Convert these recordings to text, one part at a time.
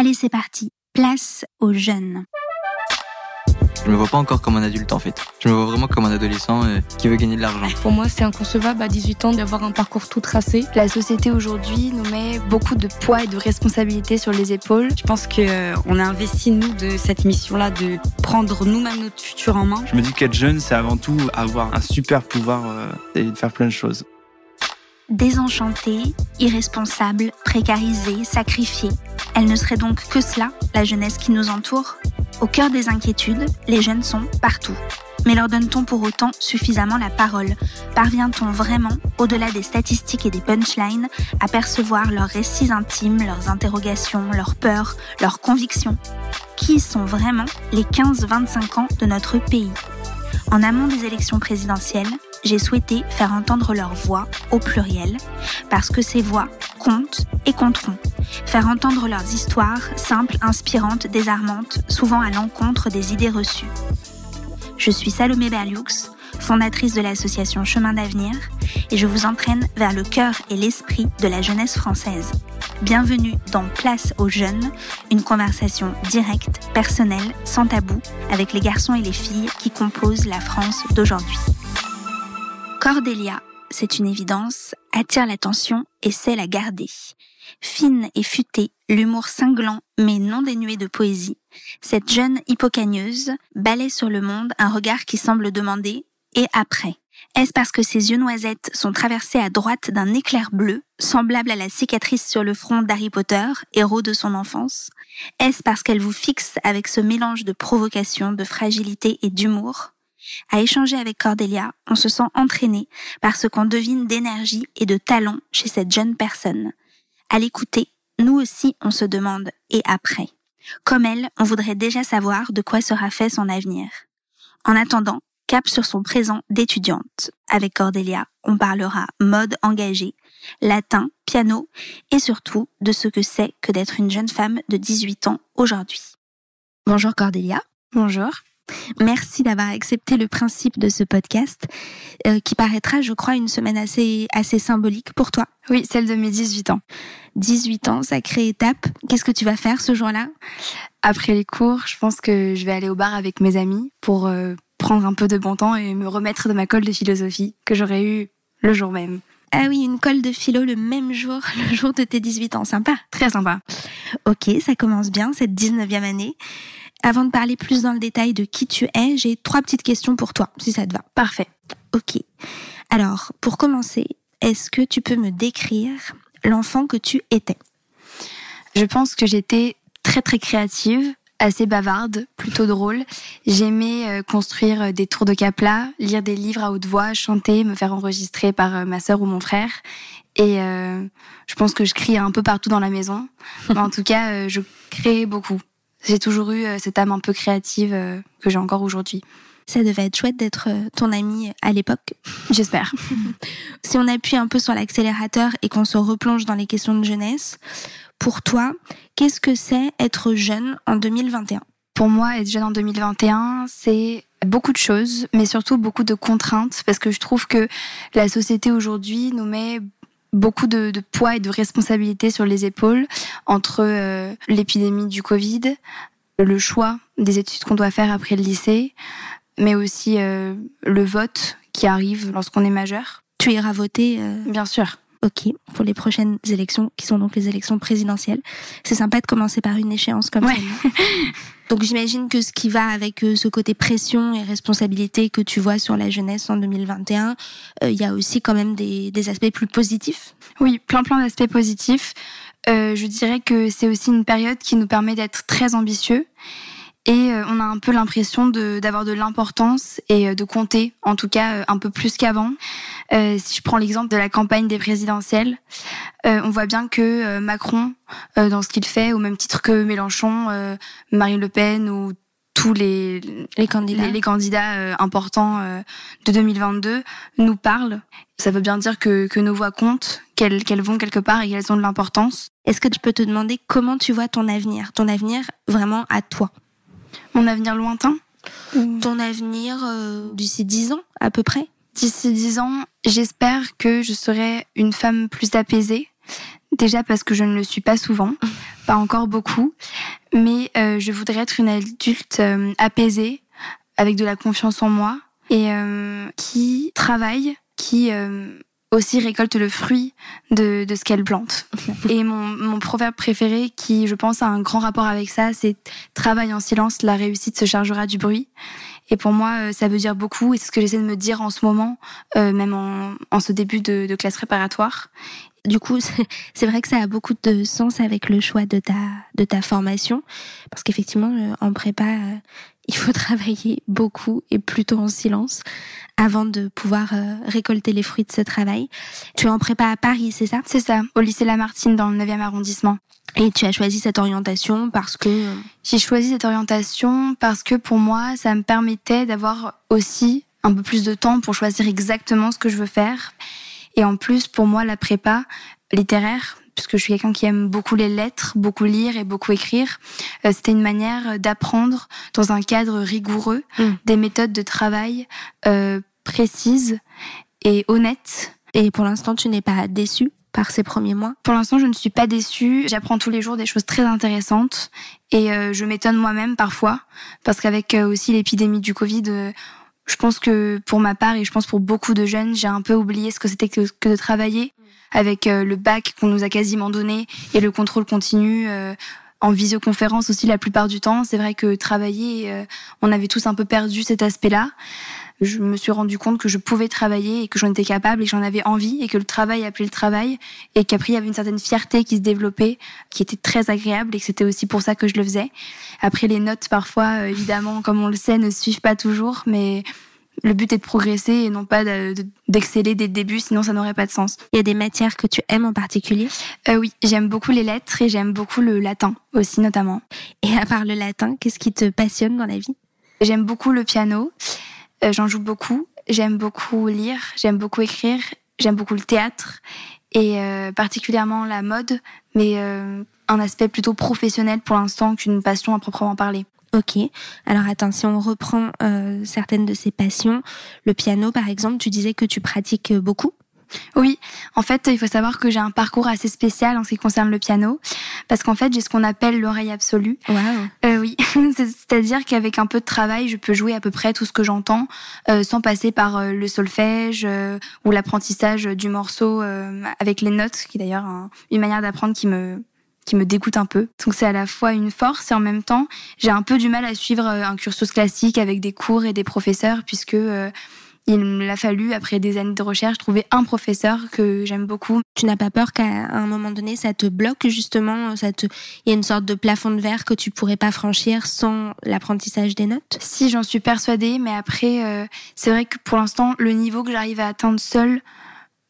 Allez, c'est parti. Place aux jeunes. Je me vois pas encore comme un adulte en fait. Je me vois vraiment comme un adolescent euh, qui veut gagner de l'argent. Pour moi, c'est inconcevable à 18 ans d'avoir un parcours tout tracé. La société aujourd'hui nous met beaucoup de poids et de responsabilités sur les épaules. Je pense qu'on euh, a investi nous de cette mission-là de prendre nous-mêmes notre futur en main. Je me dis qu'être jeune, c'est avant tout avoir un super pouvoir euh, et de faire plein de choses. Désenchantée, irresponsable, précarisée, sacrifiée. Elle ne serait donc que cela, la jeunesse qui nous entoure? Au cœur des inquiétudes, les jeunes sont partout. Mais leur donne-t-on pour autant suffisamment la parole? Parvient-on vraiment, au-delà des statistiques et des punchlines, à percevoir leurs récits intimes, leurs interrogations, leurs peurs, leurs convictions? Qui sont vraiment les 15-25 ans de notre pays? En amont des élections présidentielles, j'ai souhaité faire entendre leur voix au pluriel, parce que ces voix comptent et compteront. Faire entendre leurs histoires, simples, inspirantes, désarmantes, souvent à l'encontre des idées reçues. Je suis Salomé Berlioux, fondatrice de l'association Chemin d'avenir, et je vous entraîne vers le cœur et l'esprit de la jeunesse française. Bienvenue dans Place aux jeunes, une conversation directe, personnelle, sans tabou, avec les garçons et les filles qui composent la France d'aujourd'hui. Cordélia, c'est une évidence, attire l'attention et sait la garder. Fine et futée, l'humour cinglant mais non dénué de poésie, cette jeune hippocagneuse balaie sur le monde un regard qui semble demander et après. Est-ce parce que ses yeux noisettes sont traversés à droite d'un éclair bleu, semblable à la cicatrice sur le front d'Harry Potter, héros de son enfance? Est-ce parce qu'elle vous fixe avec ce mélange de provocation, de fragilité et d'humour? À échanger avec Cordélia, on se sent entraîné par ce qu'on devine d'énergie et de talent chez cette jeune personne. À l'écouter, nous aussi on se demande et après? Comme elle, on voudrait déjà savoir de quoi sera fait son avenir. En attendant, cap sur son présent d'étudiante. Avec Cordélia, on parlera mode engagé, latin, piano et surtout de ce que c'est que d'être une jeune femme de 18 ans aujourd'hui. Bonjour Cordélia. Bonjour. Merci d'avoir accepté le principe de ce podcast euh, qui paraîtra, je crois, une semaine assez, assez symbolique pour toi. Oui, celle de mes 18 ans. 18 ans, sacrée étape. Qu'est-ce que tu vas faire ce jour-là? Après les cours, je pense que je vais aller au bar avec mes amis pour euh, prendre un peu de bon temps et me remettre de ma colle de philosophie que j'aurais eu le jour même. Ah oui, une colle de philo le même jour, le jour de tes 18 ans. Sympa. Très sympa. Ok, ça commence bien, cette 19e année. Avant de parler plus dans le détail de qui tu es, j'ai trois petites questions pour toi, si ça te va. Parfait. Ok. Alors, pour commencer, est-ce que tu peux me décrire l'enfant que tu étais? Je pense que j'étais très très créative, assez bavarde, plutôt drôle. J'aimais euh, construire des tours de capla, lire des livres à haute voix, chanter, me faire enregistrer par euh, ma sœur ou mon frère. Et euh, je pense que je criais un peu partout dans la maison. Mais en tout cas, je créais beaucoup. J'ai toujours eu euh, cette âme un peu créative euh, que j'ai encore aujourd'hui. Ça devait être chouette d'être euh, ton ami à l'époque. J'espère. si on appuie un peu sur l'accélérateur et qu'on se replonge dans les questions de jeunesse, pour toi, qu'est-ce que c'est être jeune en 2021 Pour moi, être jeune en 2021, c'est beaucoup de choses, mais surtout beaucoup de contraintes, parce que je trouve que la société aujourd'hui nous met beaucoup de, poids et de responsabilités sur les épaules entre euh, l'épidémie du Covid, le choix des études qu'on doit faire après le lycée, mais aussi euh, le vote qui arrive lorsqu'on est majeur. Tu iras voter euh, Bien sûr. Ok, pour les prochaines élections, qui sont donc les élections présidentielles. C'est sympa de commencer par une échéance comme ça. donc j'imagine que ce qui va avec euh, ce côté pression et responsabilité que tu vois sur la jeunesse en 2021, euh, il y a aussi quand même des, des aspects plus positifs? Oui, plein plein d'aspects positifs. Euh, je dirais que c'est aussi une période qui nous permet d'être très ambitieux et euh, on a un peu l'impression d'avoir de, l'importance et de compter, en tout cas un peu plus qu'avant. Si je prends l'exemple de la campagne des présidentielles, on voit bien que Macron, dans ce qu'il fait, au même titre que Mélenchon, Marine Le Pen ou tous les, les candidats, les, candidats importants de 2022 nous parlent. Ça veut bien dire que, que nos voix comptent, qu'elles qu'elles vont quelque part et qu'elles ont de l'importance. Est-ce que je peux te demander comment tu vois ton avenir, ton avenir vraiment à toi? Mon avenir lointain? Ton avenir euh, d'ici dix ans, à peu près? D'ici dix ans, j'espère que je serai une femme plus apaisée, Déjà parce que je ne le suis pas souvent, pas encore beaucoup, mais euh, je voudrais être une adulte euh, apaisée, avec de la confiance en moi et euh, qui travaille, qui aussi récolte le fruit de, de ce qu'elle plante. Et mon, mon proverbe préféré, qui je pense a un grand rapport avec ça, c'est travaille en silence, la réussite se chargera du bruit. Et pour moi, ça veut dire beaucoup, et c'est ce que j'essaie de me dire en ce moment, même en, en ce début de, de classe préparatoire. Du coup, c'est vrai que ça a beaucoup de sens avec le choix de ta, de ta formation, parce qu'effectivement, euh, en prépa, euh, il faut travailler beaucoup et plutôt en silence avant de pouvoir euh, récolter les fruits de ce travail. Tu es en prépa à Paris, c'est ça? C'est ça, au lycée Lamartine dans le 9e arrondissement. Et tu as choisi cette orientation parce que... J'ai choisi cette orientation parce que pour moi, ça me permettait d'avoir aussi un peu plus de temps pour choisir exactement ce que je veux faire et en plus, pour moi, la prépa littéraire, puisque je suis quelqu'un qui aime beaucoup les lettres, beaucoup lire et beaucoup écrire, euh, c'était une manière d'apprendre dans un cadre rigoureux mm. des méthodes de travail euh, précises et honnêtes. Et pour l'instant, tu n'es pas déçue par ces premiers mois? Pour l'instant, je ne suis pas déçue. J'apprends tous les jours des choses très intéressantes et euh, je m'étonne moi-même parfois parce qu'avec aussi l'épidémie du Covid, je pense que pour ma part et je pense pour beaucoup de jeunes, j'ai un peu oublié ce que c'était que, de travailler avec euh, le bac qu'on nous a quasiment donné et le contrôle continu euh, en visioconférence aussi la plupart du temps. C'est vrai que travailler, euh, on avait tous un peu perdu cet aspect-là. Je me suis rendu compte que je pouvais travailler et que j'en étais capable et que j'en avais envie et que le travail appelait le travail et qu'après il y avait une certaine fierté qui se développait, qui était très agréable et que c'était aussi pour ça que je le faisais. Après les notes parfois, évidemment, comme on le sait, ne suivent pas toujours, mais le but est de progresser et non pas d'exceller dès le début, sinon ça n'aurait pas de sens. Il y a des matières que tu aimes en particulier? Euh, Oui, j'aime beaucoup les lettres et j'aime beaucoup le latin aussi notamment. Et à part le latin, qu'est-ce qui te passionne dans la vie? J'aime beaucoup le piano, euh, j'en joue beaucoup, j'aime beaucoup lire, j'aime beaucoup écrire, j'aime beaucoup le théâtre et euh, particulièrement la mode, mais un aspect plutôt professionnel pour l'instant qu'une passion à proprement parler. Ok. Alors attends, si on reprend euh, certaines de ces passions, le piano par exemple, tu disais que tu pratiques euh, beaucoup? Oui, en fait, il faut savoir que j'ai un parcours assez spécial en ce qui concerne le piano, parce qu'en fait, j'ai ce qu'on appelle l'oreille absolue. Wow. Euh, oui, c'est-à-dire qu'avec un peu de travail, je peux jouer à peu près tout ce que j'entends, euh, sans passer par euh, le solfège euh, ou l'apprentissage du morceau avec les notes, qui est d'ailleurs une manière d'apprendre qui me qui me dégoûte un peu. Donc c'est à la fois une force et en même temps, j'ai un peu du mal à suivre euh, un cursus classique avec des cours et des professeurs puisque euh, il m'a fallu, après des années de recherche, trouver un professeur que j'aime beaucoup. Tu n'as pas peur qu'à un moment donné, ça te bloque justement ça te... Il y a une sorte de plafond de verre que tu pourrais pas franchir sans l'apprentissage des notes? Si, j'en suis persuadée, mais après, euh, c'est vrai que pour l'instant, le niveau que j'arrive à atteindre seul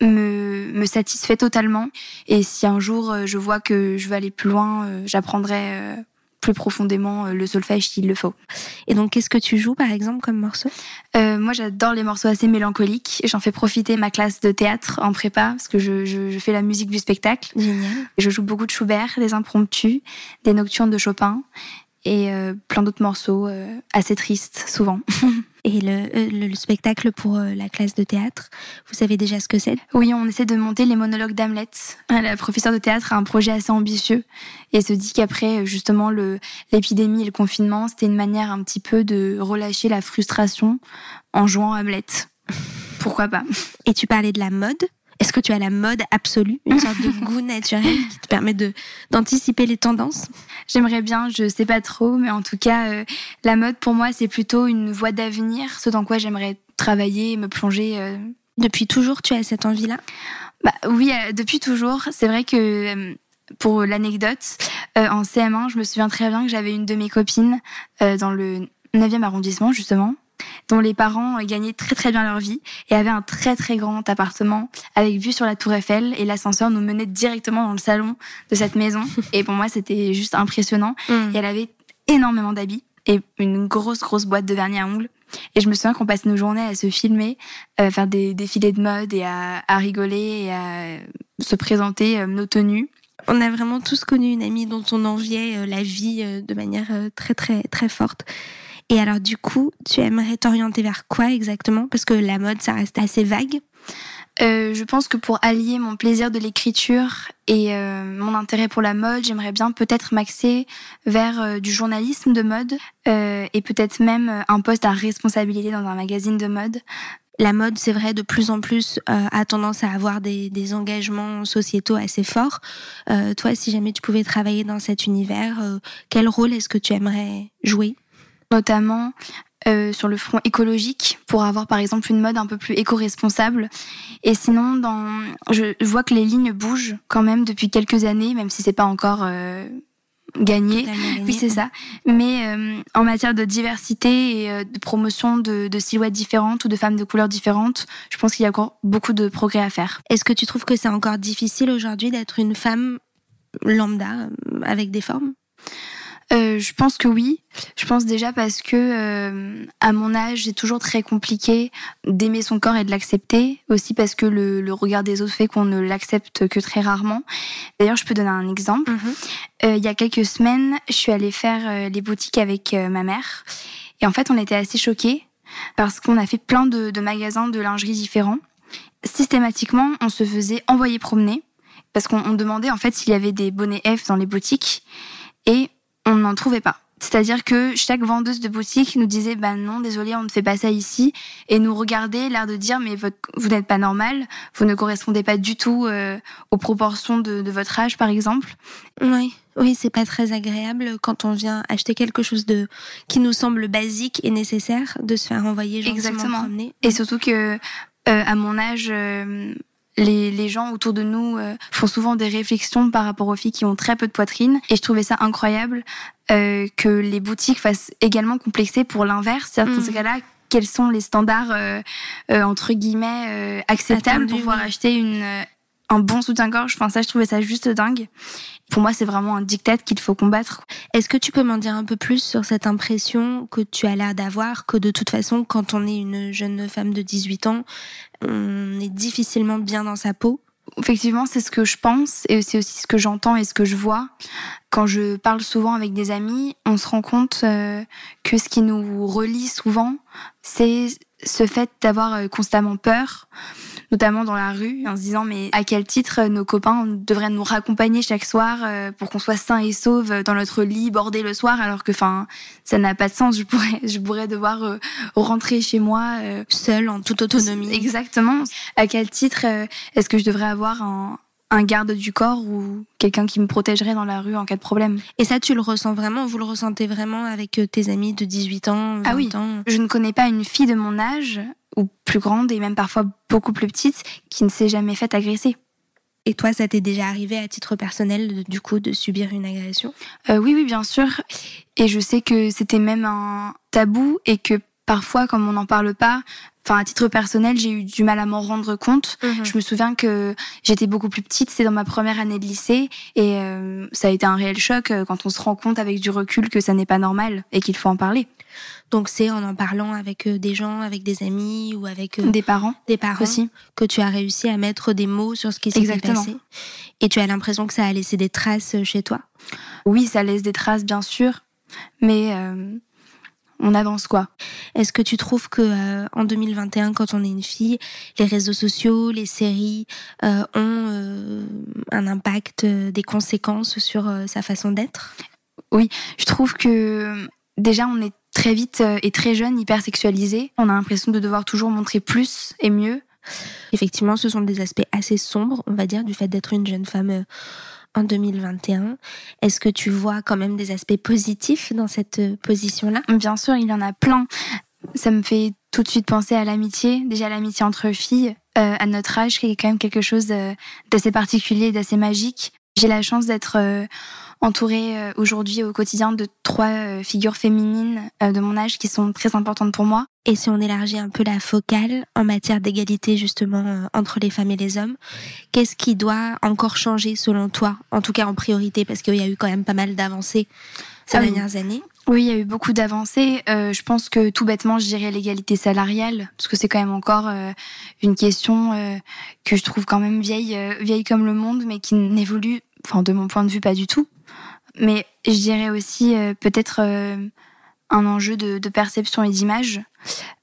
me, me satisfait totalement. Et si un jour euh, je vois que je veux aller plus loin, euh, j'apprendrai euh, plus profondément le solfège s'il le faut. Et donc, qu'est-ce que tu joues par exemple comme morceau? Euh, Moi, j'adore les morceaux assez mélancoliques. J'en fais profiter ma classe de théâtre en prépa parce que je, je, je fais la musique du spectacle. Génial. Je joue beaucoup de Schubert, des impromptus, des nocturnes de Chopin et euh, plein d'autres morceaux euh, assez tristes souvent. Et le, euh, le, spectacle pour la classe de théâtre, vous savez déjà ce que c'est? Oui, on essaie de monter les monologues d'Hamlet. La professeure de théâtre a un projet assez ambitieux et se dit qu'après justement l'épidémie et le confinement, c'était une manière un petit peu de relâcher la frustration en jouant Hamlet. Pourquoi pas? Et tu parlais de la mode? Est-ce que tu as la mode absolue, une sorte de goût naturel qui te permet de d'anticiper les tendances? J'aimerais bien, je sais pas trop, mais en tout cas, euh, la mode pour moi c'est plutôt une voie d'avenir, ce dans quoi j'aimerais travailler, me plonger. Euh. Depuis toujours, tu as cette envie-là? Bah oui, euh, depuis toujours. C'est vrai que pour l'anecdote, en CM1, je me souviens très bien que j'avais une de mes copines dans le 9e arrondissement justement dont les parents gagnaient très très bien leur vie et avaient un très très grand appartement avec vue sur la tour Eiffel et l'ascenseur nous menait directement dans le salon de cette maison et pour moi c'était juste impressionnant mm. et elle avait énormément d'habits et une grosse grosse boîte de vernis à ongles et je me souviens qu'on passait nos journées à se filmer, à faire des défilés de mode et à, à rigoler et à se présenter euh, nos tenues. On a vraiment tous connu une amie dont on enviait euh, la vie euh, de manière très très très forte. Et alors du coup, tu aimerais t'orienter vers quoi exactement? Parce que la mode, ça reste assez vague. euh, je pense que pour allier mon plaisir de l'écriture et euh, mon intérêt pour la mode, j'aimerais bien peut-être m'axer vers euh, du journalisme de mode et peut-être même un poste à responsabilité dans un magazine de mode. La mode, c'est vrai, de plus en plus a tendance à avoir des, des, engagements sociétaux assez forts. toi, si jamais tu pouvais travailler dans cet univers, quel rôle est-ce que tu aimerais jouer? Notamment euh, sur le front écologique pour avoir par exemple une mode un peu plus éco-responsable. Et sinon, dans, je vois que les lignes bougent quand même depuis quelques années, même si c'est pas encore euh, gagné. Oui, c'est ça. Mais euh, en matière de diversité et de promotion de, de, silhouettes différentes ou de femmes de couleurs différentes, je pense qu'il y a encore beaucoup de progrès à faire. Est-ce que tu trouves que c'est encore difficile aujourd'hui d'être une femme lambda avec des formes? Euh, je pense que oui. Je pense déjà parce que euh, à mon âge, c'est toujours très compliqué d'aimer son corps et de l'accepter. Aussi parce que le, le, regard des autres fait qu'on ne l'accepte que très rarement. D'ailleurs, je peux donner un exemple. Mhm. Euh, il y a quelques semaines, je suis allée faire euh, les boutiques avec euh, ma mère. Et en fait, on était assez choqués parce qu'on a fait plein de, de magasins de lingerie différents. Systématiquement, on se faisait envoyer promener parce qu'on demandait en fait s'il y avait des bonnets F dans les boutiques. Et on n'en trouvait pas. C'est-à-dire que chaque vendeuse de boutique nous disait bah non désolé on ne fait pas ça ici et nous regardait l'air de dire mais vous n'êtes pas normal vous ne correspondez pas du tout euh, aux proportions de, votre âge par exemple oui oui c'est pas très agréable quand on vient acheter quelque chose de qui nous semble basique et nécessaire de se faire envoyer gentiment exactement promener. et surtout que euh, à mon âge euh, les, les, gens autour de nous euh, font souvent des réflexions par rapport aux filles qui ont très peu de poitrine. Et je trouvais ça incroyable euh, que les boutiques fassent également complexer pour l'inverse. Dans mm. ce cas-là, quels sont les standards euh, entre guillemets acceptables pour pouvoir acheter une un bon soutien-gorge. Enfin, ça, je trouvais ça juste dingue. Pour moi, c'est vraiment un diktat qu'il faut combattre. Est-ce que tu peux m'en dire un peu plus sur cette impression que tu as l'air d'avoir que de toute façon, quand on est une jeune femme de 18 ans, on est difficilement bien dans sa peau? Effectivement, c'est ce que je pense et c'est aussi ce que j'entends et ce que je vois. Quand je parle souvent avec des amis, on se rend compte euh, que ce qui nous relie souvent, c'est ce fait d'avoir euh, constamment peur, notamment dans la rue, en se disant mais à quel titre nos copains devraient nous raccompagner chaque soir euh, pour qu'on soit sain et sauve dans notre lit bordé le soir, alors que enfin ça n'a pas de sens. Je pourrais, je pourrais devoir euh, rentrer chez moi seule en toute autonomie. Exactement. À quel titre est-ce que je devrais avoir un un garde du corps ou quelqu'un qui me protégerait dans la rue en cas de problème. Et ça, tu le ressens vraiment Vous le ressentez vraiment avec euh, tes amis de 18 ans 20 Ah oui, ans? Je ne connais pas une fille de mon âge, ou plus grande et même parfois beaucoup plus petite, qui ne s'est jamais faite agresser. Et toi, ça t'est déjà arrivé à titre personnel, du coup, de subir une agression? Euh, Oui, oui, bien sûr. Et je sais que c'était même un tabou et que parfois, comme on n'en parle pas, enfin à titre personnel, j'ai eu du mal à m'en rendre compte. Mhm. Je me souviens que j'étais beaucoup plus petite, c'est dans ma première année de lycée, et euh, ça a été un réel choc euh, quand on se rend compte avec du recul que ça n'est pas normal et qu'il faut en parler. Donc c'est en en parlant avec euh, des gens, avec des amis ou avec des parents, des parents aussi, que tu as réussi à mettre des mots sur ce qui s'est passé. Et tu as l'impression que ça a laissé des traces chez toi? Oui, ça laisse des traces bien sûr, mais on avance quoi. Est-ce que tu trouves que euh, en 2021, quand on est une fille, les réseaux sociaux, les séries euh, ont euh, un impact, des conséquences sur sa façon d'être? Oui, je trouve que déjà on est très vite et très jeune hyper sexualisé. On a l'impression de devoir toujours montrer plus et mieux. Effectivement, ce sont des aspects assez sombres, on va dire, du fait d'être une jeune femme en 2021. Est-ce que tu vois quand même des aspects positifs dans cette euh, position-là? Bien sûr, il y en a plein. Ça me fait tout de suite penser à l'amitié, déjà l'amitié entre filles, euh, à notre âge, qui est quand même quelque chose d'assez particulier, d'assez magique. J'ai la chance d'être euh, entourée aujourd'hui au quotidien de trois figures féminines de mon âge qui sont très importantes pour moi. Et si on élargit un peu la focale en matière d'égalité justement euh, entre les femmes et les hommes, qu'est-ce qui doit encore changer selon toi, en tout cas en priorité, parce qu'il y a eu quand même pas mal d'avancées ces ah dernières années oui, il y a eu beaucoup d'avancées. Euh, je pense que tout bêtement, je dirais l'égalité salariale, parce que c'est quand même encore euh, une question que je trouve quand même vieille, vieille comme le monde, mais qui n'évolue, enfin de mon point de vue, pas du tout. Mais je dirais aussi peut-être un enjeu de, perception et d'image.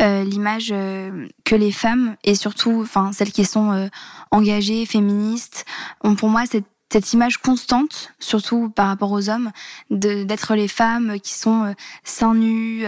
Euh, l'image euh, que les femmes, et surtout enfin, celles qui sont euh, engagées, féministes, ont pour moi cette, cette image constante, surtout par rapport aux hommes, d'être les femmes qui sont seins nus,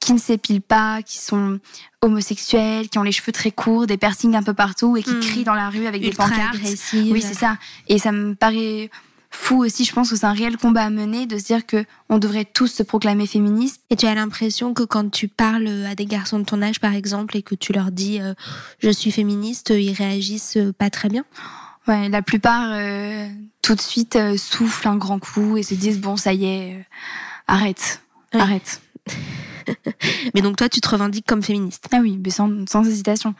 qui ne s'épilent pas, qui sont homosexuelles, qui ont les cheveux très courts, des piercings un peu partout et qui hmm. crient dans la rue avec des pancartes. Oui, c'est ça. Et ça me paraît fou aussi. Je pense que c'est un réel combat à mener de se dire que on devrait tous se proclamer féministes. Et tu as l'impression que quand tu parles à des garçons de ton âge, par exemple, et que tu leur dis euh, je suis féministe, ils réagissent euh, pas très bien? Ouais, la plupart euh, tout de suite soufflent un grand coup et se disent bon ça y est, arrête, arrête. mais donc toi, tu te revendiques comme féministe Ah oui, mais sans, sans hésitation.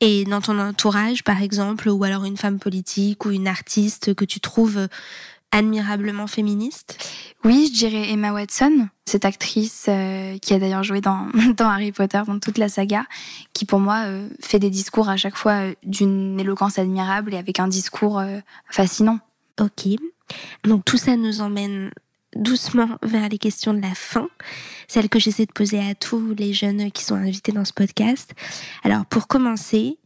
Et dans ton entourage, par exemple, ou alors une femme politique ou une artiste que tu trouves admirablement féministe Oui, je dirais Emma Watson, cette actrice euh, qui a d'ailleurs joué dans, dans, Harry Potter, dans toute la saga, qui pour moi euh, fait des discours à chaque fois euh, d'une éloquence admirable et avec un discours fascinant. Ok. Donc tout ça nous emmène doucement vers les questions de la fin, celles que j'essaie de poser à tous les jeunes qui sont invités dans ce podcast. Alors pour commencer,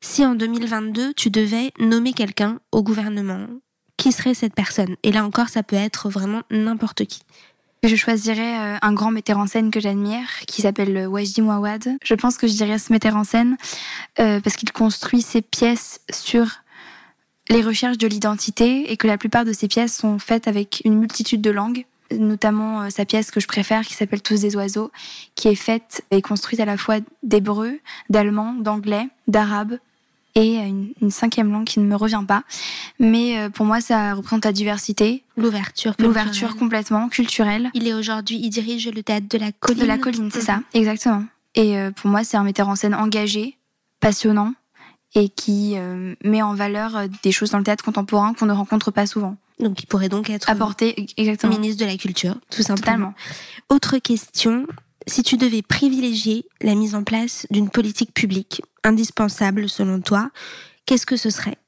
si en 2022 tu devais nommer quelqu'un au gouvernement, qui serait cette personne Et là encore, ça peut être vraiment n'importe qui. Je choisirais euh, un grand metteur en scène que j'admire, qui s'appelle Wajdi Mouawad. Je pense que je dirais ce metteur en scène euh, parce qu'il construit ses pièces sur les recherches de l'identité et que la plupart de ces pièces sont faites avec une multitude de langues notamment euh, sa pièce que je préfère qui s'appelle Tous des oiseaux, qui est faite et construite à la fois d'hébreu, d'allemand, d'anglais, d'arabe et une, une, cinquième langue qui ne me revient pas. Mais euh, pour moi, ça représente la diversité. L'ouverture. L'ouverture complètement culturelle. Il est aujourd'hui, il dirige le théâtre de la colline. De la colline, c'est ça, exactement. Et euh, pour moi, c'est un metteur en scène engagé, passionnant, et qui euh, met en valeur des choses dans le théâtre contemporain qu'on ne rencontre pas souvent. Donc il pourrait donc être apporté exactement ministre de la culture, tout simplement. Autre question, si tu devais privilégier la mise en place d'une politique publique indispensable selon toi, qu'est-ce que ce serait?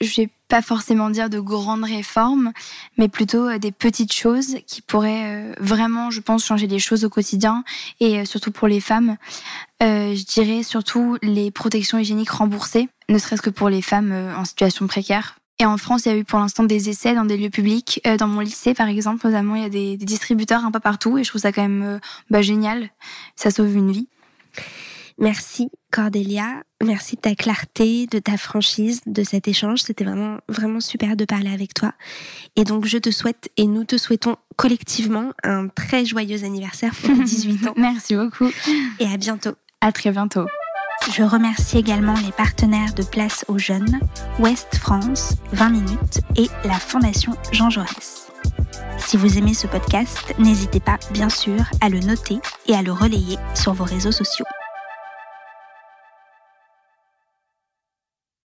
Je vais pas forcément dire de grandes réformes, mais plutôt euh, des petites choses qui pourraient euh, vraiment, je pense, changer les choses au quotidien et euh, surtout pour les femmes. je dirais surtout les protections hygiéniques remboursées, ne serait-ce que pour les femmes en situation précaire. Et en France, il y a eu pour l'instant des essais dans des lieux publics. dans mon lycée, par exemple, notamment, il y a des, distributeurs un peu partout et je trouve ça quand même bah, génial. Ça sauve une vie. Merci Cordélia, merci de ta clarté, de ta franchise, de cet échange. C'était vraiment vraiment super de parler avec toi. Et donc je te souhaite et nous te souhaitons collectivement un très joyeux anniversaire pour tes 18 ans. merci beaucoup et à bientôt. À très bientôt. Je remercie également les partenaires de Place aux Jeunes, Ouest France, 20 minutes et la Fondation Jean Jaurès. Si vous aimez ce podcast, n'hésitez pas, bien sûr, à le noter et à le relayer sur vos réseaux sociaux.